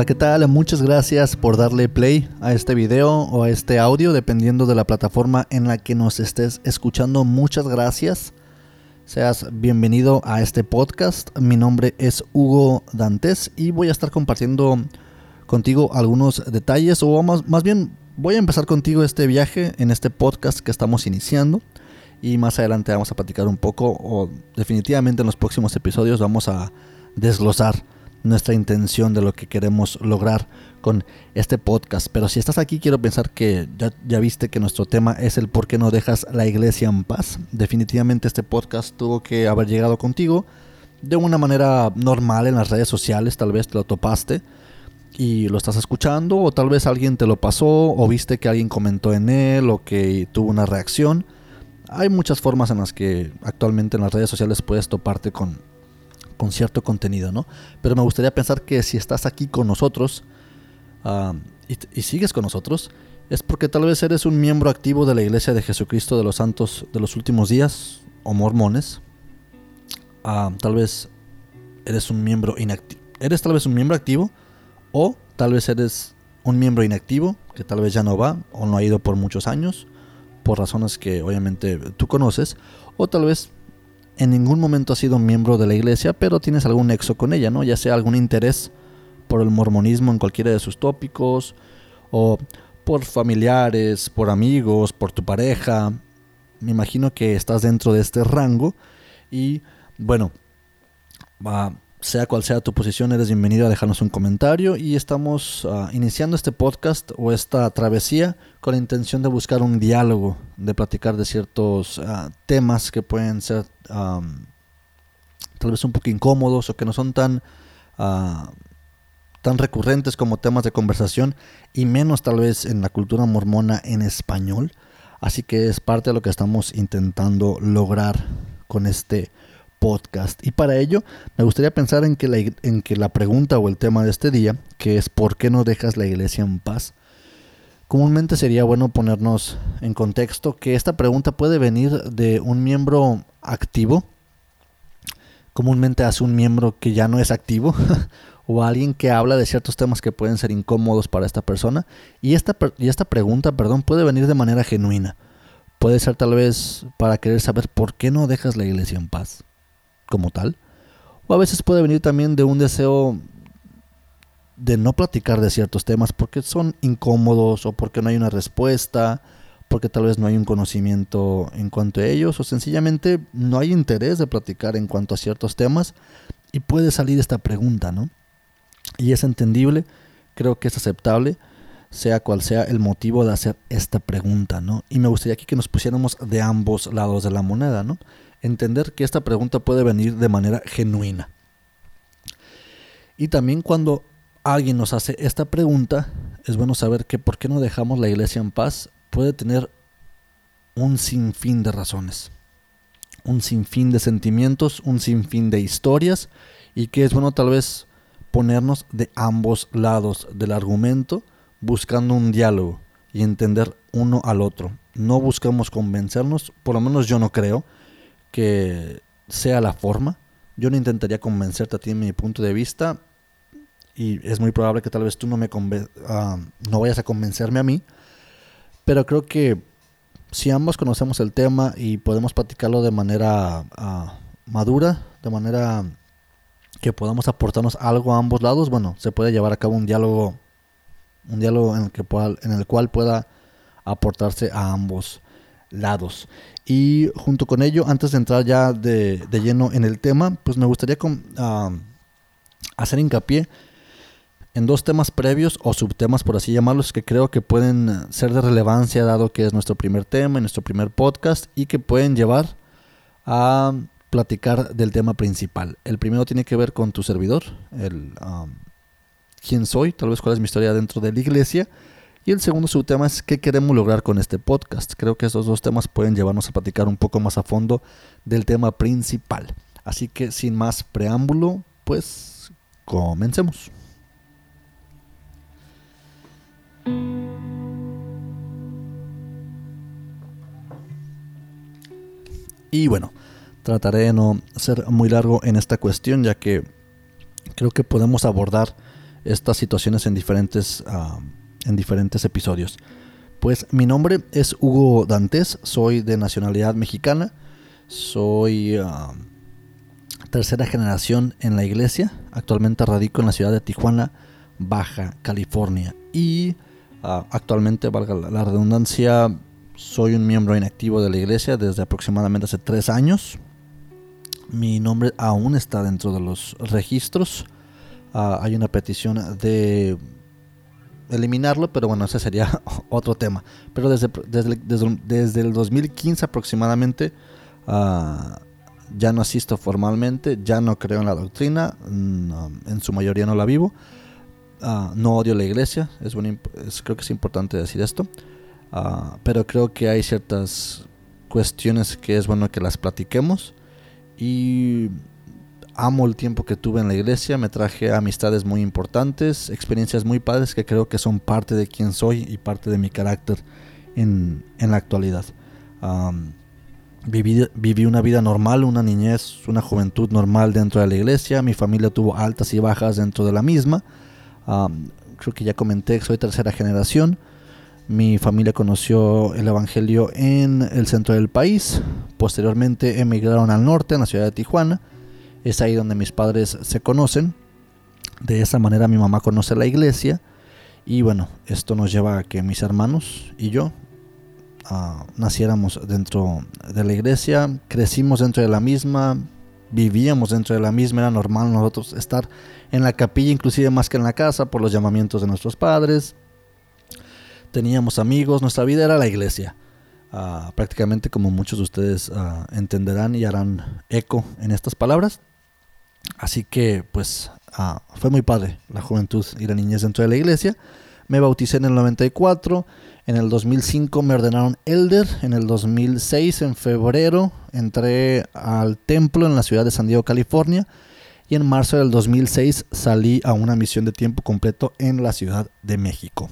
Hola, ¿qué tal? Muchas gracias por darle play a este video o a este audio, dependiendo de la plataforma en la que nos estés escuchando. Muchas gracias. Seas bienvenido a este podcast. Mi nombre es Hugo Dantes y voy a estar compartiendo contigo algunos detalles o más, más bien voy a empezar contigo este viaje en este podcast que estamos iniciando y más adelante vamos a platicar un poco o definitivamente en los próximos episodios vamos a desglosar nuestra intención de lo que queremos lograr con este podcast. Pero si estás aquí, quiero pensar que ya, viste que nuestro tema es el por qué no dejas la iglesia en paz. Definitivamente este podcast tuvo que haber llegado contigo de una manera normal en las redes sociales, tal vez te lo topaste y lo estás escuchando, o tal vez alguien te lo pasó, o viste que alguien comentó en él, o que tuvo una reacción. Hay muchas formas en las que actualmente en las redes sociales puedes toparte con con cierto contenido, ¿no? Pero me gustaría pensar que si estás aquí con nosotros y, sigues con nosotros, es porque tal vez eres un miembro activo de la Iglesia de Jesucristo de los Santos de los Últimos Días o mormones. tal vez eres un miembro inactivo. Eres tal vez un miembro activo o tal vez eres un miembro inactivo que tal vez ya no va o no ha ido por muchos años por razones que obviamente tú conoces o tal vez en ningún momento has sido miembro de la iglesia, pero tienes algún nexo con ella, ¿no? Ya sea algún interés por el mormonismo en cualquiera de sus tópicos, o por familiares, por amigos, por tu pareja. Me imagino que estás dentro de este rango y bueno, va sea cual sea tu posición, eres bienvenido a dejarnos un comentario y estamos ah, iniciando este podcast o esta travesía con la intención de buscar un diálogo, de platicar de ciertos ah, temas que pueden ser tal vez un poco incómodos o que no son tan, ah, tan recurrentes como temas de conversación y menos tal vez en la cultura mormona en español. Así que es parte de lo que estamos intentando lograr con este podcast. Y para ello me gustaría pensar en que, la, en que la pregunta o el tema de este día, que es ¿por qué no dejas la iglesia en paz? Comúnmente sería bueno ponernos en contexto que esta pregunta puede venir de un miembro activo, comúnmente hace un miembro que ya no es activo, o alguien que habla de ciertos temas que pueden ser incómodos para esta persona. Y esta, y esta pregunta, perdón, puede venir de manera genuina. Puede ser tal vez para querer saber por qué no dejas la iglesia en paz como tal. O a veces puede venir también de un deseo de no platicar de ciertos temas porque son incómodos o porque no hay una respuesta, porque tal vez no hay un conocimiento en cuanto a ellos o sencillamente no hay interés de platicar en cuanto a ciertos temas y puede salir esta pregunta, ¿no? Y es entendible, creo que es aceptable, sea cual sea el motivo de hacer esta pregunta, ¿no? Y me gustaría aquí que nos pusiéramos de ambos lados de la moneda, ¿no? Entender que esta pregunta puede venir de manera genuina. Y también cuando alguien nos hace esta pregunta, es bueno saber que por qué no dejamos la iglesia en paz puede tener un sinfín de razones, un sinfín de sentimientos, un sinfín de historias y que es bueno tal vez ponernos de ambos lados del argumento buscando un diálogo y entender uno al otro. No buscamos convencernos, por lo menos yo no creo, que sea la forma. Yo no intentaría convencerte a ti en mi punto de vista y es muy probable que tal vez tú no me uh, no vayas a convencerme a mí, pero creo que si ambos conocemos el tema y podemos platicarlo de manera uh, madura, de manera que podamos aportarnos algo a ambos lados, bueno, se puede llevar a cabo un diálogo, un diálogo en el, que pueda, en el cual pueda aportarse a ambos lados. Y junto con ello, antes de entrar ya de, lleno en el tema, pues me gustaría hacer hincapié en dos temas previos o subtemas, por así llamarlos, que creo que pueden ser de relevancia dado que es nuestro primer tema, nuestro primer podcast y que pueden llevar a platicar del tema principal. El primero tiene que ver con tu servidor, el quién soy, tal vez cuál es mi historia dentro de la iglesia y el segundo subtema es qué queremos lograr con este podcast. Creo que estos dos temas pueden llevarnos a platicar un poco más a fondo del tema principal. Así que sin más preámbulo, pues comencemos. Y bueno, trataré de no ser muy largo en esta cuestión ya que creo que podemos abordar estas situaciones en diferentes, ah, en diferentes episodios. Pues mi nombre es Hugo Dantes, soy de nacionalidad mexicana, soy ah, tercera generación en la iglesia, actualmente radico en la ciudad de Tijuana, Baja California y ah, actualmente, valga la redundancia, soy un miembro inactivo de la iglesia desde aproximadamente hace tres años. Mi nombre aún está dentro de los registros. Ah, hay una petición de eliminarlo, pero bueno, ese sería otro tema. Pero desde, desde, el 2015 aproximadamente ah, ya no asisto formalmente, ya no creo en la doctrina, en su mayoría no la vivo. Ah, no odio la iglesia, es, creo que es importante decir esto. pero creo que hay ciertas cuestiones que es bueno que las platiquemos. Y amo el tiempo que tuve en la iglesia, me traje amistades muy importantes, experiencias muy padres que creo que son parte de quien soy y parte de mi carácter en, la actualidad. viví, viví, una vida normal, una niñez, una juventud normal dentro de la iglesia, mi familia tuvo altas y bajas dentro de la misma. creo que ya comenté que soy tercera generación. Mi familia conoció el Evangelio en el centro del país. Posteriormente emigraron al norte, en la ciudad de Tijuana. Es ahí donde mis padres se conocen. De esa manera mi mamá conoce la iglesia. Y bueno, esto nos lleva a que mis hermanos y yo ah, naciéramos dentro de la iglesia. Crecimos dentro de la misma. Vivíamos dentro de la misma. Era normal nosotros estar en la capilla, inclusive más que en la casa, por los llamamientos de nuestros padres. Teníamos amigos. Nuestra vida era la iglesia. Ah, prácticamente como muchos de ustedes ah, entenderán y harán eco en estas palabras. Así que pues ah, fue muy padre la juventud y la niñez dentro de la iglesia. Me bauticé en el 94, en el 2005 me ordenaron elder, en el 2006 en febrero entré al templo en la ciudad de San Diego, California y en marzo del 2006 salí a una misión de tiempo completo en la Ciudad de México.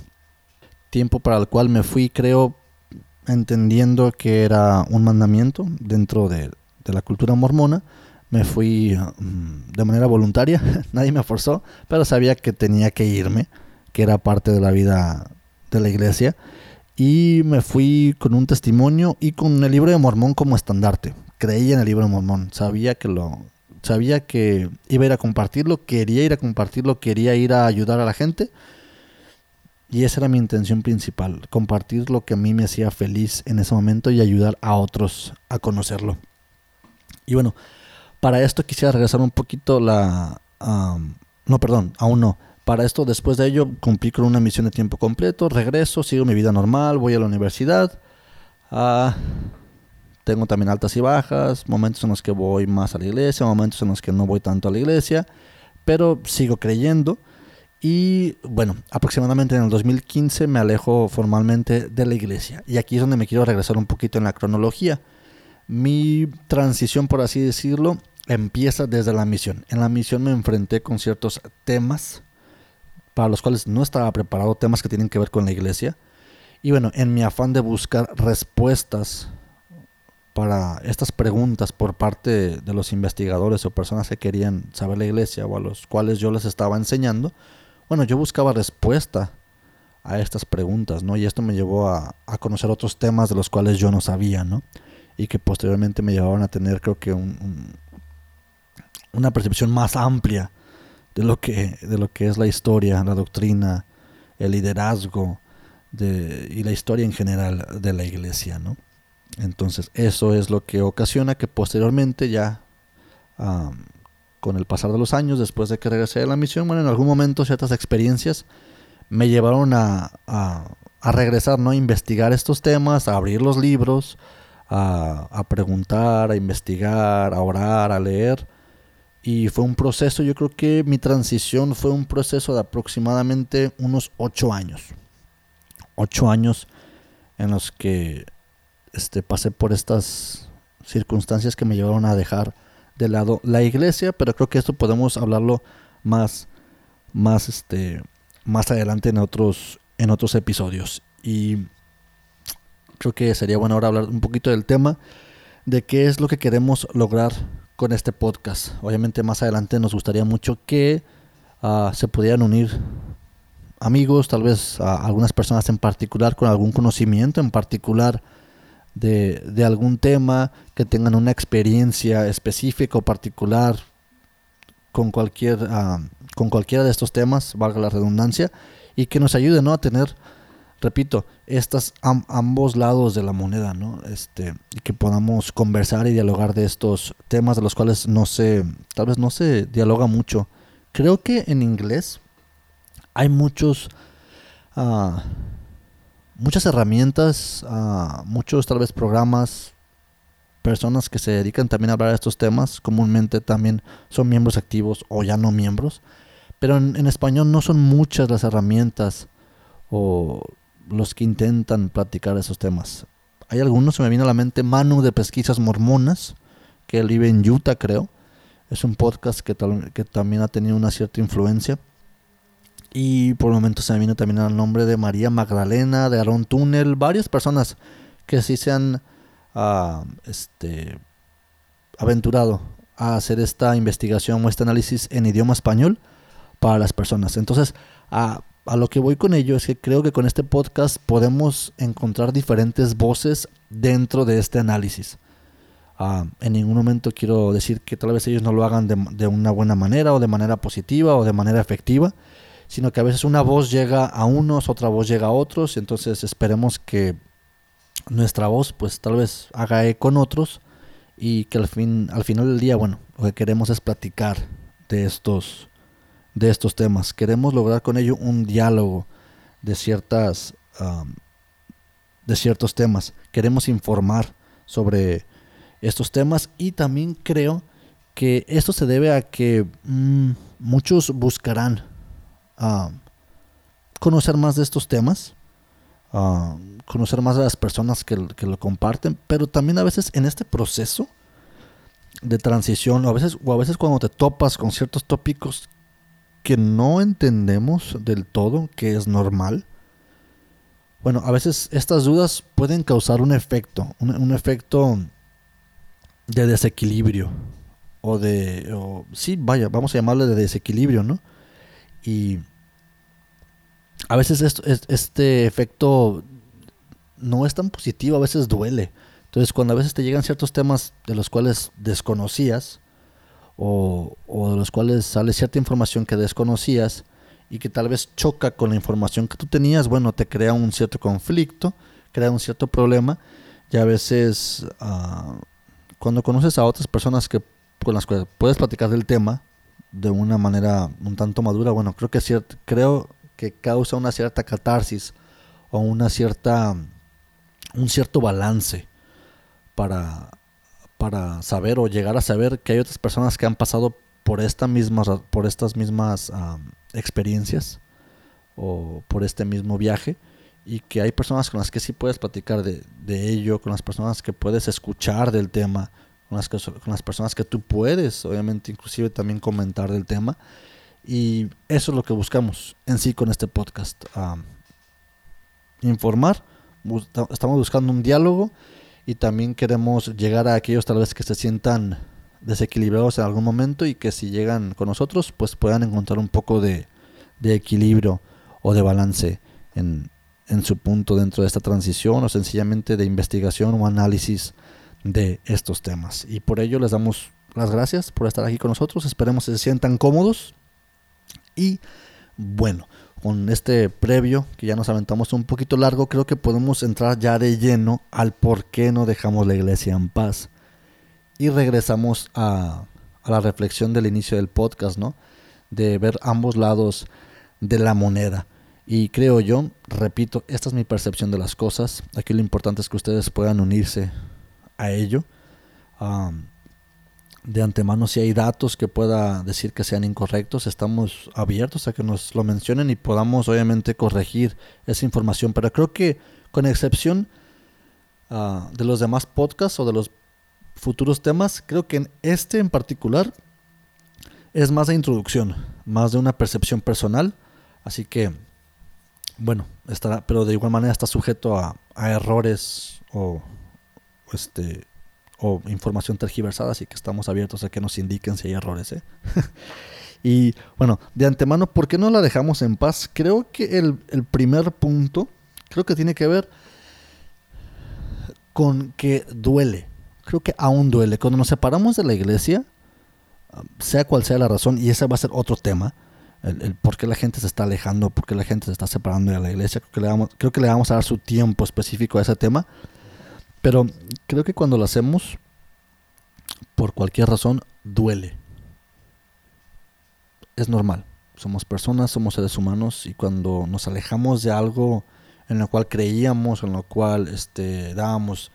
Tiempo para el cual me fui creo entendiendo que era un mandamiento dentro de la cultura mormona me fui mm, de manera voluntaria, nadie me forzó, pero sabía que tenía que irme, que era parte de la vida de la iglesia. Y me fui con un testimonio y con el libro de Mormón como estandarte. Creía en el libro de Mormón, sabía que lo sabía que iba a ir a compartirlo, quería ir a compartirlo, quería ir a ayudar a la gente. Y esa era mi intención principal, compartir lo que a mí me hacía feliz en ese momento y ayudar a otros a conocerlo. Y bueno, para esto quisiera regresar un poquito la... no, perdón, aún no. Para esto, después de ello, cumplí con una misión de tiempo completo, regreso, sigo mi vida normal, voy a la universidad. Ah, tengo también altas y bajas, momentos en los que voy más a la iglesia, momentos en los que no voy tanto a la iglesia, pero sigo creyendo. Y bueno, aproximadamente en el 2015 me alejo formalmente de la iglesia. Y aquí es donde me quiero regresar un poquito en la cronología. Mi transición, por así decirlo, empieza desde la misión. En la misión me enfrenté con ciertos temas para los cuales no estaba preparado, temas que tienen que ver con la iglesia. Y bueno, en mi afán de buscar respuestas para estas preguntas por parte de los investigadores o personas que querían saber la iglesia o a los cuales yo les estaba enseñando, bueno, yo buscaba respuesta a estas preguntas, ¿no? Y esto me llevó a, conocer otros temas de los cuales yo no sabía, ¿no? Y que posteriormente me llevaron a tener creo que un, una percepción más amplia de lo que de lo que es la historia, la doctrina, el liderazgo de, y la historia en general de la iglesia, ¿no? Entonces eso es lo que ocasiona que posteriormente ya con el pasar de los años, después de que regresé a la misión, bueno, en algún momento ciertas experiencias me llevaron a, a, a regresar, ¿no? A investigar estos temas, a abrir los libros, a, preguntar, a investigar, a orar, a leer. Y fue un proceso, yo creo que mi transición fue un proceso de aproximadamente unos ocho años. Ocho años en los que este, pasé por estas circunstancias que me llevaron a dejar de lado la iglesia, pero creo que esto podemos hablarlo más, más, este, más adelante en otros, en otros episodios. Y creo que sería bueno ahora hablar un poquito del tema de qué es lo que queremos lograr con este podcast. Obviamente más adelante nos gustaría mucho que ah, se pudieran unir amigos, tal vez algunas personas en particular con algún conocimiento en particular de, de, algún tema, que tengan una experiencia específica o particular con cualquier ah, con cualquiera de estos temas, valga la redundancia, y que nos ayude a tener, repito, estas ambos lados de la moneda, ¿no? Este, y que podamos conversar y dialogar de estos temas de los cuales no se, tal vez no se dialoga mucho. Creo que en inglés hay muchos, uh, muchas herramientas, uh, muchos tal vez programas, personas que se dedican también a hablar de estos temas, comúnmente también son miembros activos o ya no miembros, pero en, español no son muchas las herramientas o los que intentan platicar esos temas. Hay algunos, se me viene a la mente Manu de Pesquisas Mormonas, que él vive en Utah, creo. Es un podcast que, también ha tenido una cierta influencia. Y por el momento se me viene también al nombre de María Magdalena, de Aaron Tunnel, varias personas que sí se han ah, este, aventurado a hacer esta investigación o este análisis en idioma español para las personas. Entonces, a, lo que voy con ello es que creo que con este podcast podemos encontrar diferentes voces dentro de este análisis. Ah, en ningún momento quiero decir que tal vez ellos no lo hagan de, de, una buena manera o de manera positiva o de manera efectiva, sino que a veces una voz llega a unos, otra voz llega a otros, entonces esperemos que nuestra voz pues tal vez haga eco con otros y que al, fin, al final del día, bueno, lo que queremos es platicar de estos de estos temas. Queremos lograr con ello un diálogo de ciertas de ciertos temas. Queremos informar sobre estos temas y también creo que esto se debe a que mm, muchos buscarán conocer más de estos temas, conocer más de las personas que, que, lo comparten, pero también a veces en este proceso de transición, o a veces, o a veces cuando te topas con ciertos tópicos que no entendemos del todo, que es normal. Bueno, a veces estas dudas pueden causar un efecto, un, efecto de desequilibrio. O de, sí, vaya, vamos a llamarle de desequilibrio, ¿no? Y a veces esto, este efecto no es tan positivo, a veces duele. Entonces, cuando a veces te llegan ciertos temas de los cuales desconocías, o, de los cuales sale cierta información que desconocías y que tal vez choca con la información que tú tenías, bueno, te crea un cierto conflicto, crea un cierto problema y a veces ah, cuando conoces a otras personas que con las cuales puedes platicar del tema de una manera un tanto madura, bueno, creo que cierto, creo que causa una cierta catarsis o una cierta un cierto balance para para saber o llegar a saber que hay otras personas que han pasado por, esta misma, por estas mismas experiencias o por este mismo viaje y que hay personas con las que sí puedes platicar de, ello, con las personas que puedes escuchar del tema, con las, con las personas que tú puedes, obviamente, inclusive también comentar del tema. Y eso es lo que buscamos en sí con este podcast. informar, estamos buscando un diálogo y también queremos llegar a aquellos tal vez que se sientan desequilibrados en algún momento y que si llegan con nosotros pues puedan encontrar un poco de, equilibrio o de balance en, en, su punto dentro de esta transición o sencillamente de investigación o análisis de estos temas. Y por ello les damos las gracias por estar aquí con nosotros. Esperemos que se sientan cómodos. Y bueno, con este previo que ya nos aventamos un poquito largo, creo que podemos entrar ya de lleno al por qué no dejamos la iglesia en paz. Y regresamos a, la reflexión del inicio del podcast, ¿no? De ver ambos lados de la moneda. Y creo yo, repito, esta es mi percepción de las cosas. Aquí lo importante es que ustedes puedan unirse a ello de antemano si hay datos que pueda decir que sean incorrectos, estamos abiertos a que nos lo mencionen y podamos obviamente corregir esa información. Pero creo que con excepción ah, de los demás podcasts o de los futuros temas, creo que en este en particular es más de introducción, más de una percepción personal. Así que, bueno, estará, pero de igual manera está sujeto a, a errores o este o información tergiversada, así que estamos abiertos a que nos indiquen si hay errores. ¿eh? Y bueno, de antemano, ¿por qué no la dejamos en paz? Creo que el, el primer punto, creo que tiene que ver con que duele. Creo que aún duele. Cuando nos separamos de la iglesia, sea cual sea la razón, y ese va a ser otro tema, el, por qué la gente se está alejando, por qué la gente se está separando de la iglesia, creo que, le vamos, creo que le vamos a dar su tiempo específico a ese tema, pero creo que cuando lo hacemos, por cualquier razón, duele. Es normal, somos personas, somos seres humanos, y cuando nos alejamos de algo en lo cual creíamos, en lo cual este, dábamos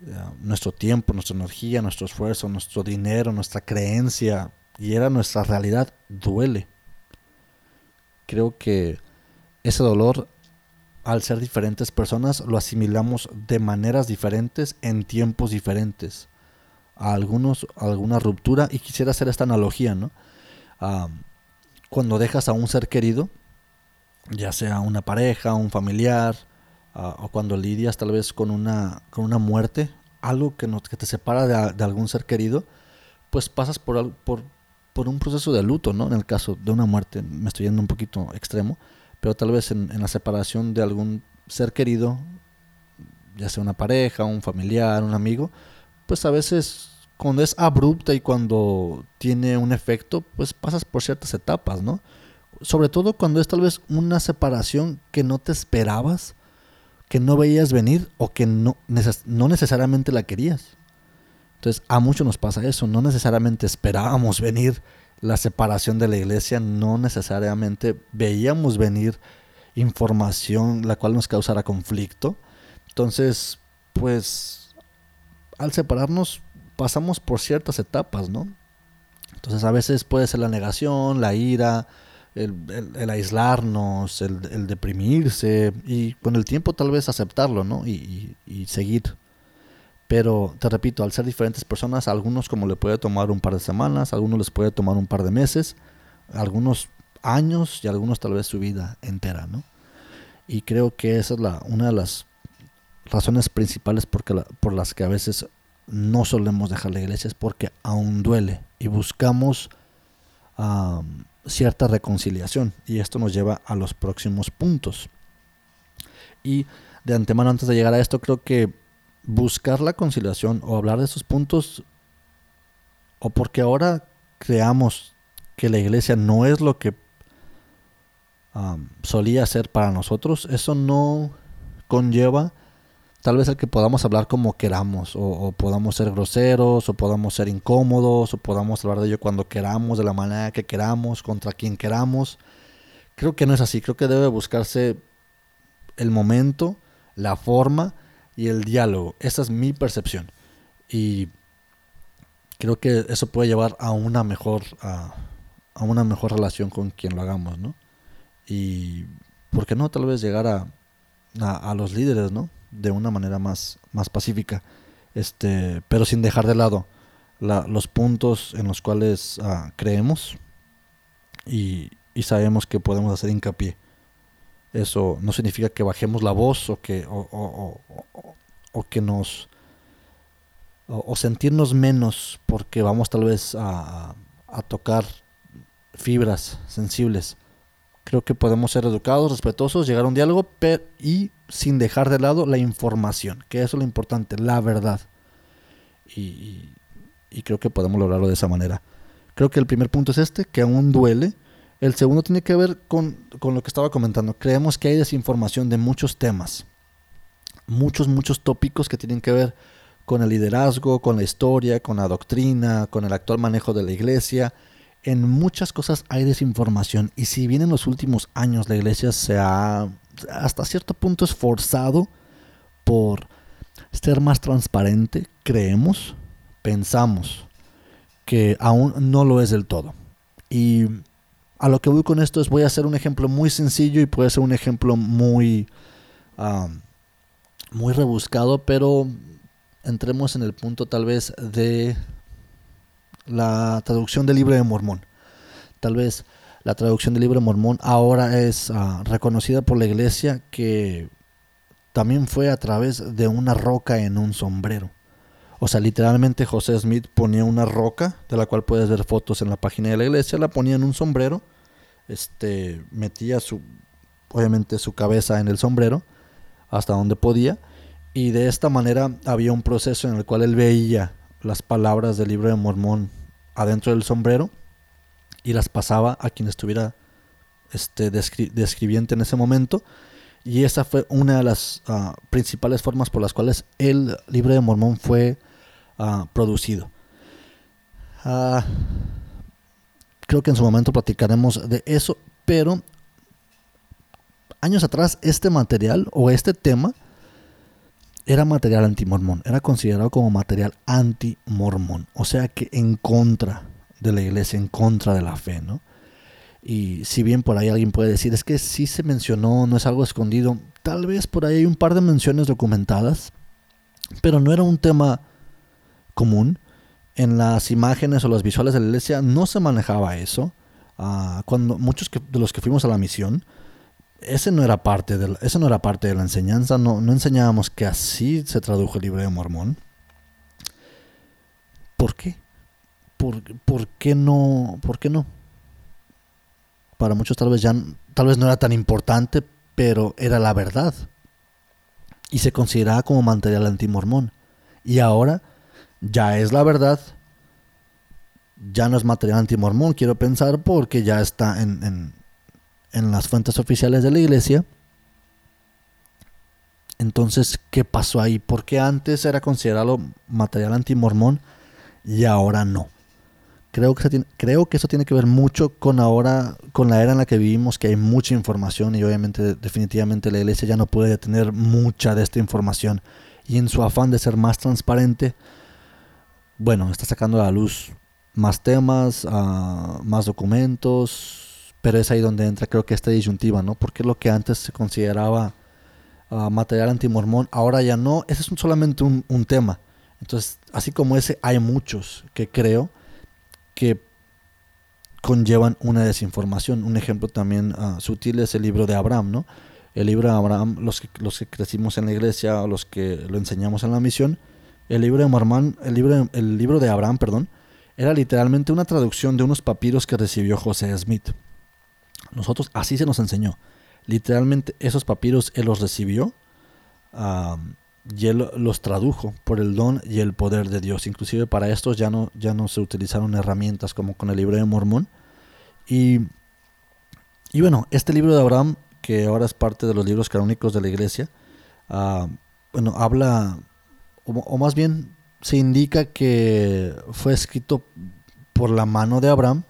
eh, nuestro tiempo, nuestra energía, nuestro esfuerzo, nuestro dinero, nuestra creencia, y era nuestra realidad, duele. Creo que ese dolor, al ser diferentes personas, lo asimilamos de maneras diferentes en tiempos diferentes. A algunos, alguna ruptura, y quisiera hacer esta analogía, ¿no? cuando dejas a un ser querido, ya sea una pareja, un familiar, o cuando lidias tal vez con una, con una muerte, algo que, que te separa de, algún ser querido, pues pasas por, por, por un proceso de luto, ¿no? En el caso de una muerte, me estoy yendo un poquito extremo, pero tal vez en, la separación de algún ser querido, ya sea una pareja, un familiar, un amigo, pues a veces cuando es abrupta y cuando tiene un efecto, pues pasas por ciertas etapas, ¿no? Sobre todo cuando es tal vez una separación que no te esperabas que no veías venir o que no, no necesariamente la querías. Entonces, a muchos nos pasa eso, no necesariamente esperábamos venir la separación de la iglesia, no necesariamente veíamos venir información la cual nos causara conflicto. Entonces, pues, al separarnos pasamos por ciertas etapas, ¿no? Entonces, a veces puede ser la negación, la ira, el, aislarnos, el, deprimirse y con el tiempo tal vez aceptarlo, ¿no? Y, seguir. Pero te repito, al ser diferentes personas, algunos como le puede tomar un par de semanas, algunos les puede tomar un par de meses, algunos años y algunos tal vez su vida entera, ¿no? Y creo que esa es la, una de las razones principales porque por las que a veces no solemos dejar la iglesia, es porque aún duele y buscamos cierta reconciliación. Y esto nos lleva a los próximos puntos. Y de antemano, antes de llegar a esto, creo que buscar la conciliación o hablar de esos puntos, o porque ahora creamos que la iglesia no es lo que solía ser para nosotros, eso no conlleva tal vez el que podamos hablar como queramos, o, podamos ser groseros, o podamos ser incómodos, o podamos hablar de ello cuando queramos, de la manera que queramos, contra quien queramos. Creo que no es así, creo que debe buscarse el momento, la forma y el diálogo. Esa es mi percepción. Y creo que eso puede llevar a una mejor, a, una mejor relación con quien lo hagamos, ¿no? Y, ¿por qué no? Tal vez llegar a, a los líderes, ¿no? de una manera más, más pacífica, este, pero sin dejar de lado los puntos en los cuales ah, creemos y, sabemos que podemos hacer hincapié. Eso no significa que bajemos la voz o que, o, que nos... O, sentirnos menos porque vamos tal vez a, a tocar fibras sensibles. Creo que podemos ser educados, respetuosos, llegar a un diálogo y sin dejar de lado la información, que eso es lo importante, la verdad. Y, creo que podemos lograrlo de esa manera. Creo que el primer punto es este, que aún duele. El segundo tiene que ver con, con lo que estaba comentando. Creemos que hay desinformación de muchos temas. Muchos, muchos tópicos que tienen que ver con el liderazgo, con la historia, con la doctrina, con el actual manejo de la iglesia en muchas cosas hay desinformación y si bien en los últimos años la iglesia se ha hasta cierto punto esforzado por ser más transparente, creemos, pensamos que aún no lo es del todo. Y a lo que voy con esto es voy a hacer un ejemplo muy sencillo y puede ser un ejemplo muy, muy rebuscado, pero entremos en el punto tal vez de la traducción del libro de Mormón. Tal vez la traducción del libro de Mormón ahora es ah, reconocida por la iglesia que también fue a través de una roca en un sombrero. O sea, literalmente José Smith ponía una roca, de la cual puedes ver fotos en la página de la iglesia, la ponía en un sombrero, este, metía su, obviamente su cabeza en el sombrero, hasta donde podía, y de esta manera había un proceso en el cual él veía las palabras del libro de Mormón adentro del sombrero y las pasaba a quien estuviera este, describiente en ese momento. Y esa fue una de las ah, principales formas por las cuales el libro de Mormón fue Ah, producido. Ah, creo que en su momento platicaremos de eso, pero años atrás este material o este tema era material anti-mormón, era considerado como material anti-mormón, o sea que en contra de la iglesia, en contra de la fe, ¿no? Y si bien por ahí alguien puede decir, es que sí se mencionó, no es algo escondido, tal vez por ahí hay un par de menciones documentadas, pero no era un tema común. En las imágenes o los visuales de la iglesia no se manejaba eso. Ah, cuando muchos de los que fuimos a la misión, ese no era parte de la, no era parte de la enseñanza. No, no enseñábamos que así se tradujo el libro de Mormón. ¿Por qué? ¿Por, ¿Por, qué no? ¿Por qué no? Para muchos tal vez ya tal vez no era tan importante, pero era la verdad. Y se consideraba como material antimormón. Y ahora ya es la verdad. Ya no es material antimormón, quiero pensar, porque ya está en, en, las fuentes oficiales de la iglesia. Entonces, ¿qué pasó ahí? Porque antes era considerado material antimormón y ahora no. Creo que, creo que eso tiene que ver mucho con ahora, con la era en la que vivimos, que hay mucha información y obviamente definitivamente la iglesia ya no puede tener mucha de esta información. Y en su afán de ser más transparente, bueno, está sacando a la luz más temas, uh, más documentos, pero es ahí donde entra creo que esta disyuntiva, ¿no? Porque lo que antes se consideraba uh, material antimormón, ahora ya no, ese es solamente un, tema. Entonces, así como ese, hay muchos que creo que conllevan una desinformación. Un ejemplo también uh, sutil es el libro de Abraham, ¿no? El libro de Abraham, los que, los que crecimos en la iglesia, los que lo enseñamos en la misión, el libro de Mormón, el libro, el libro de Abraham, perdón, era literalmente una traducción de unos papiros que recibió José Smith. Nosotros así se nos enseñó. Literalmente esos papiros él los recibió y él los tradujo por el don y el poder de Dios. Inclusive para estos ya no, ya no se utilizaron herramientas como con el libro de Mormón. Y, y bueno, este libro de Abraham, que ahora es parte de los libros canónicos de la iglesia, ah, bueno, habla o, más bien se indica que fue escrito por la mano de Abraham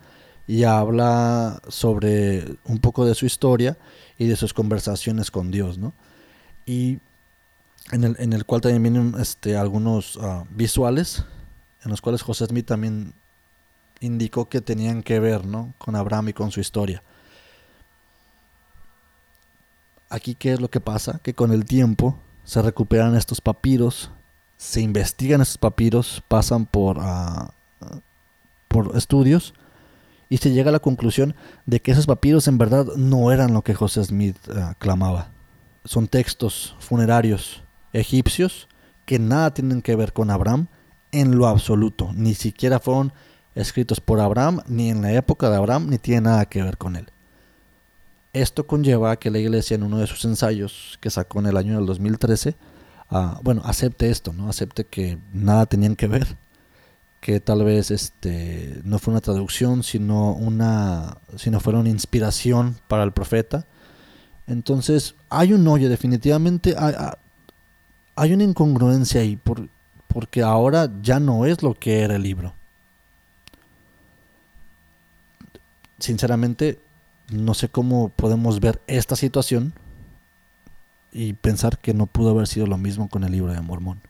y habla sobre un poco de su historia y de sus conversaciones con Dios, ¿no? Y en el, en el cual también vienen este, algunos ah, visuales, en los cuales José Smith también indicó que tenían que ver, ¿no? Con Abraham y con su historia. Aquí, ¿qué es lo que pasa? Que con el tiempo se recuperan estos papiros se investigan esos papiros, pasan por, ah, por estudios y se llega a la conclusión de que esos papiros en verdad no eran lo que José Smith ah, clamaba. Son textos funerarios egipcios que nada tienen que ver con Abraham en lo absoluto. Ni siquiera fueron escritos por Abraham, ni en la época de Abraham, ni tiene nada que ver con él. Esto conlleva que la iglesia en uno de sus ensayos que sacó en el año del 2013 bueno, acepte esto, ¿no? Acepte que nada tenían que ver, que tal vez este no fue una traducción, sino una sino fuera una inspiración para el profeta. Entonces, hay un hoyo definitivamente hay, una incongruencia ahí por, porque ahora ya no es lo que era el libro. Sinceramente, no sé cómo podemos ver esta situación y pensar que no pudo haber sido lo mismo con el libro de Mormón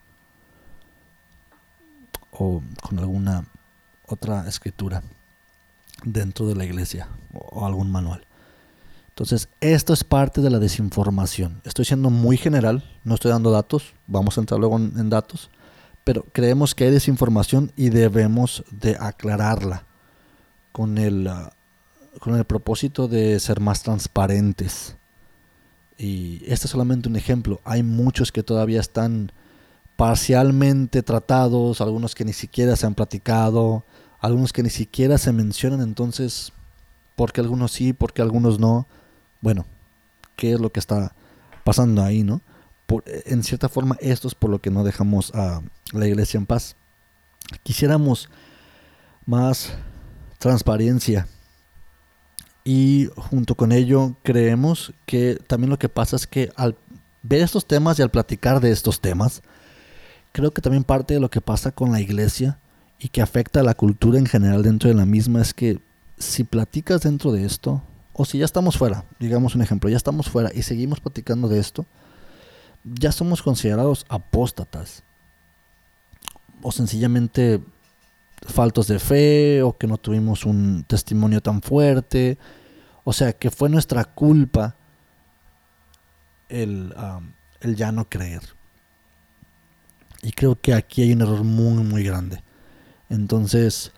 o con alguna otra escritura dentro de la iglesia o algún manual. Entonces, esto es parte de la desinformación. Estoy siendo muy general, no estoy dando datos, vamos a entrar luego en, datos, pero creemos que hay desinformación y debemos de aclararla con el, ah, con el propósito de ser más transparentes y este es solamente un ejemplo. Hay muchos que todavía están parcialmente tratados, algunos que ni siquiera se han platicado, algunos que ni siquiera se mencionan, entonces, ¿por qué algunos sí, por qué algunos no? Bueno, ¿qué es lo que está pasando ahí, no? en cierta forma, esto es por lo que no dejamos a la iglesia en paz. Quisiéramos más transparencia y junto con ello creemos que también lo que pasa es que al ver estos temas y al platicar de estos temas, creo que también parte de lo que pasa con la iglesia y que afecta a la cultura en general dentro de la misma es que si platicas dentro de esto, o si ya estamos fuera, digamos un ejemplo, ya estamos fuera y seguimos platicando de esto, ya somos considerados apóstatas. O sencillamente faltos de fe o que no tuvimos un testimonio tan fuerte. O sea, que fue nuestra culpa el, el ya no creer. Y creo que aquí hay un error muy, muy grande. Entonces,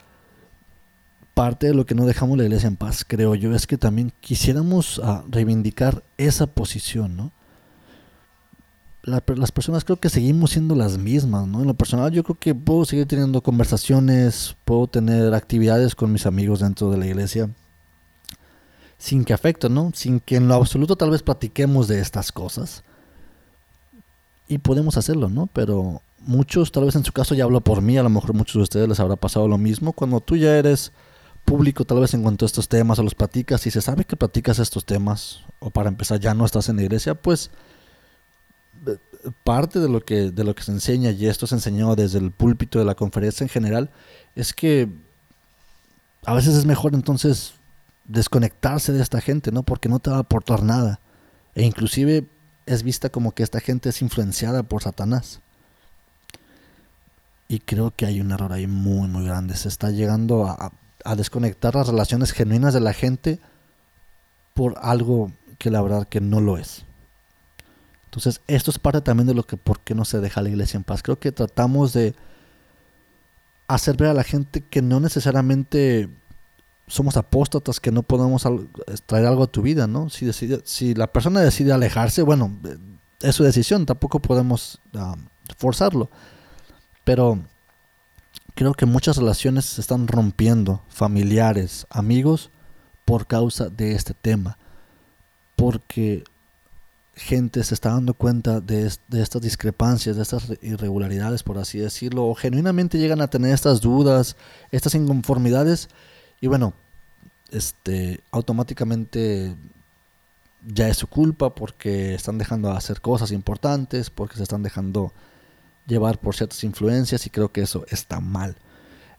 parte de lo que no dejamos la iglesia en paz, creo yo, es que también quisiéramos ah, reivindicar esa posición, ¿no? Las personas creo que seguimos siendo las mismas, ¿no? En lo personal yo creo que puedo seguir teniendo conversaciones, puedo tener actividades con mis amigos dentro de la iglesia sin que afecte, ¿no? Sin que en lo absoluto tal vez platiquemos de estas cosas. Y podemos hacerlo, ¿no? Pero muchos, tal vez en su caso ya hablo por mí, a lo mejor muchos de ustedes les habrá pasado lo mismo. Cuando tú ya eres público, tal vez en cuanto a estos temas o los platicas y se sabe que platicas estos temas, o para empezar ya no estás en la iglesia, pues parte de lo que de lo que se enseña y esto se enseñó desde el púlpito de la conferencia en general es que a veces es mejor entonces desconectarse de esta gente, ¿no? Porque no te va a aportar nada. E inclusive es vista como que esta gente es influenciada por Satanás. Y creo que hay un error ahí muy, muy grande. Se está llegando a, a desconectar las relaciones genuinas de la gente por algo que la verdad que no lo es. Entonces, esto es parte también de lo que por qué no se deja la iglesia en paz. Creo que tratamos de hacer ver a la gente que no necesariamente somos apóstatas, que no podemos traer algo a tu vida, ¿no? Si, decide, si la persona decide alejarse, bueno, eh, es su decisión, tampoco podemos ah, forzarlo. Pero creo que muchas relaciones se están rompiendo, familiares, amigos, por causa de este tema. Porque gente se está dando cuenta de, estas discrepancias, de estas irregularidades, por así decirlo, o genuinamente llegan a tener estas dudas, estas inconformidades, y bueno, este, automáticamente ya es su culpa porque están dejando de hacer cosas importantes, porque se están dejando llevar por ciertas influencias y creo que eso está mal.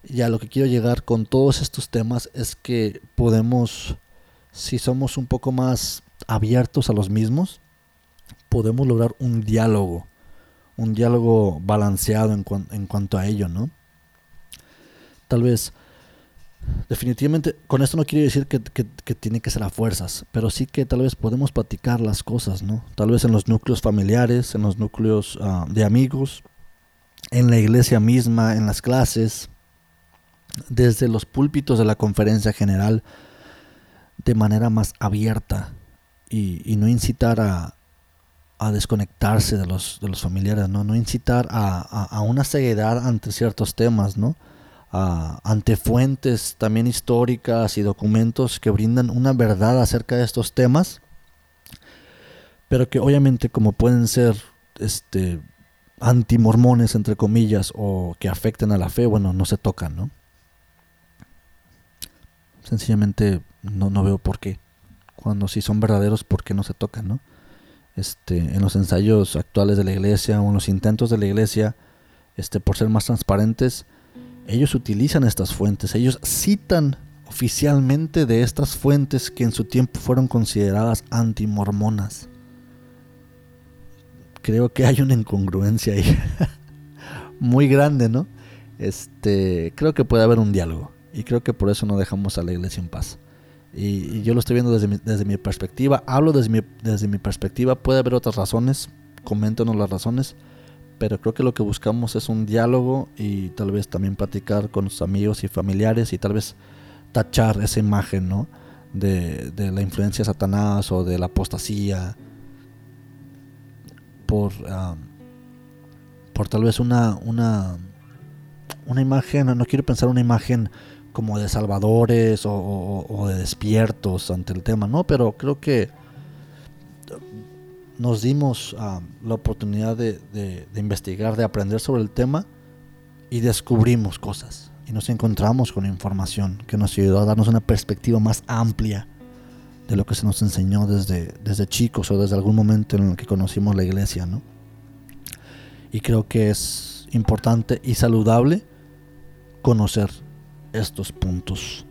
Y a lo que quiero llegar con todos estos temas es que podemos, si somos un poco más abiertos a los mismos, podemos lograr un diálogo, un diálogo balanceado en, en cuanto a ello, ¿no? Tal vez, definitivamente, con esto no quiero decir que, tiene que ser a fuerzas, pero sí que tal vez podemos platicar las cosas, ¿no? Tal vez en los núcleos familiares, en los núcleos ah, de amigos, en la iglesia misma, en las clases, desde los púlpitos de la conferencia general, de manera más abierta y no incitar a, a desconectarse de los, de los familiares, ¿no? No incitar a, una ceguedad ante ciertos temas, ¿no? ante fuentes también históricas y documentos que brindan una verdad acerca de estos temas, pero que obviamente como pueden ser este antimormones entre comillas o que afecten a la fe, bueno, no se tocan, ¿no? Sencillamente no, no veo por qué. Cuando si son verdaderos, ¿por qué no se tocan, no? Este, en los ensayos actuales de la iglesia o en los intentos de la iglesia, este, por ser más transparentes, ellos utilizan estas fuentes, ellos citan oficialmente de estas fuentes que en su tiempo fueron consideradas antimormonas. Creo que hay una incongruencia ahí muy grande, ¿no? Este, creo que puede haber un diálogo y creo que por eso no dejamos a la iglesia en paz. Y, yo lo estoy viendo desde mi, desde mi perspectiva. Hablo desde mi, desde mi perspectiva. Puede haber otras razones. Coméntanos las razones. Pero creo que lo que buscamos es un diálogo y tal vez también platicar con los amigos y familiares y tal vez tachar esa imagen, ¿no? De, de la influencia de Satanás o de la apostasía por, por tal vez una, una, una imagen, no quiero pensar una imagen como de salvadores o, de despiertos ante el tema, ¿no? Pero creo que nos dimos ah, la oportunidad de, de, investigar, de aprender sobre el tema y descubrimos cosas y nos encontramos con información que nos ayudó a darnos una perspectiva más amplia de lo que se nos enseñó desde, desde chicos o desde algún momento en el que conocimos la iglesia, ¿no? Y creo que es importante y saludable conocer estos puntos.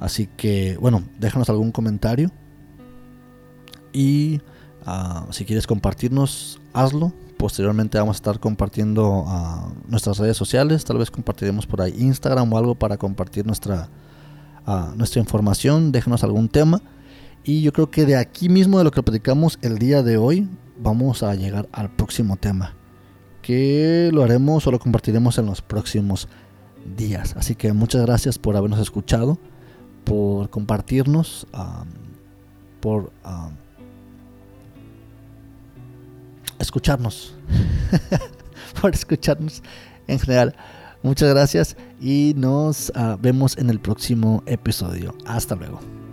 Así que, bueno, déjanos algún comentario. Y ah, si quieres compartirnos, hazlo. Posteriormente vamos a estar compartiendo uh, nuestras redes sociales. Tal vez compartiremos por ahí Instagram o algo para compartir nuestra, uh, nuestra información. Déjanos algún tema. Y yo creo que de aquí mismo, de lo que platicamos el día de hoy, vamos a llegar al próximo tema. Que lo haremos o lo compartiremos en los próximos días. Así que muchas gracias por habernos escuchado, por compartirnos, por escucharnos, por escucharnos en general. Muchas gracias y nos ah, vemos en el próximo episodio. Hasta luego.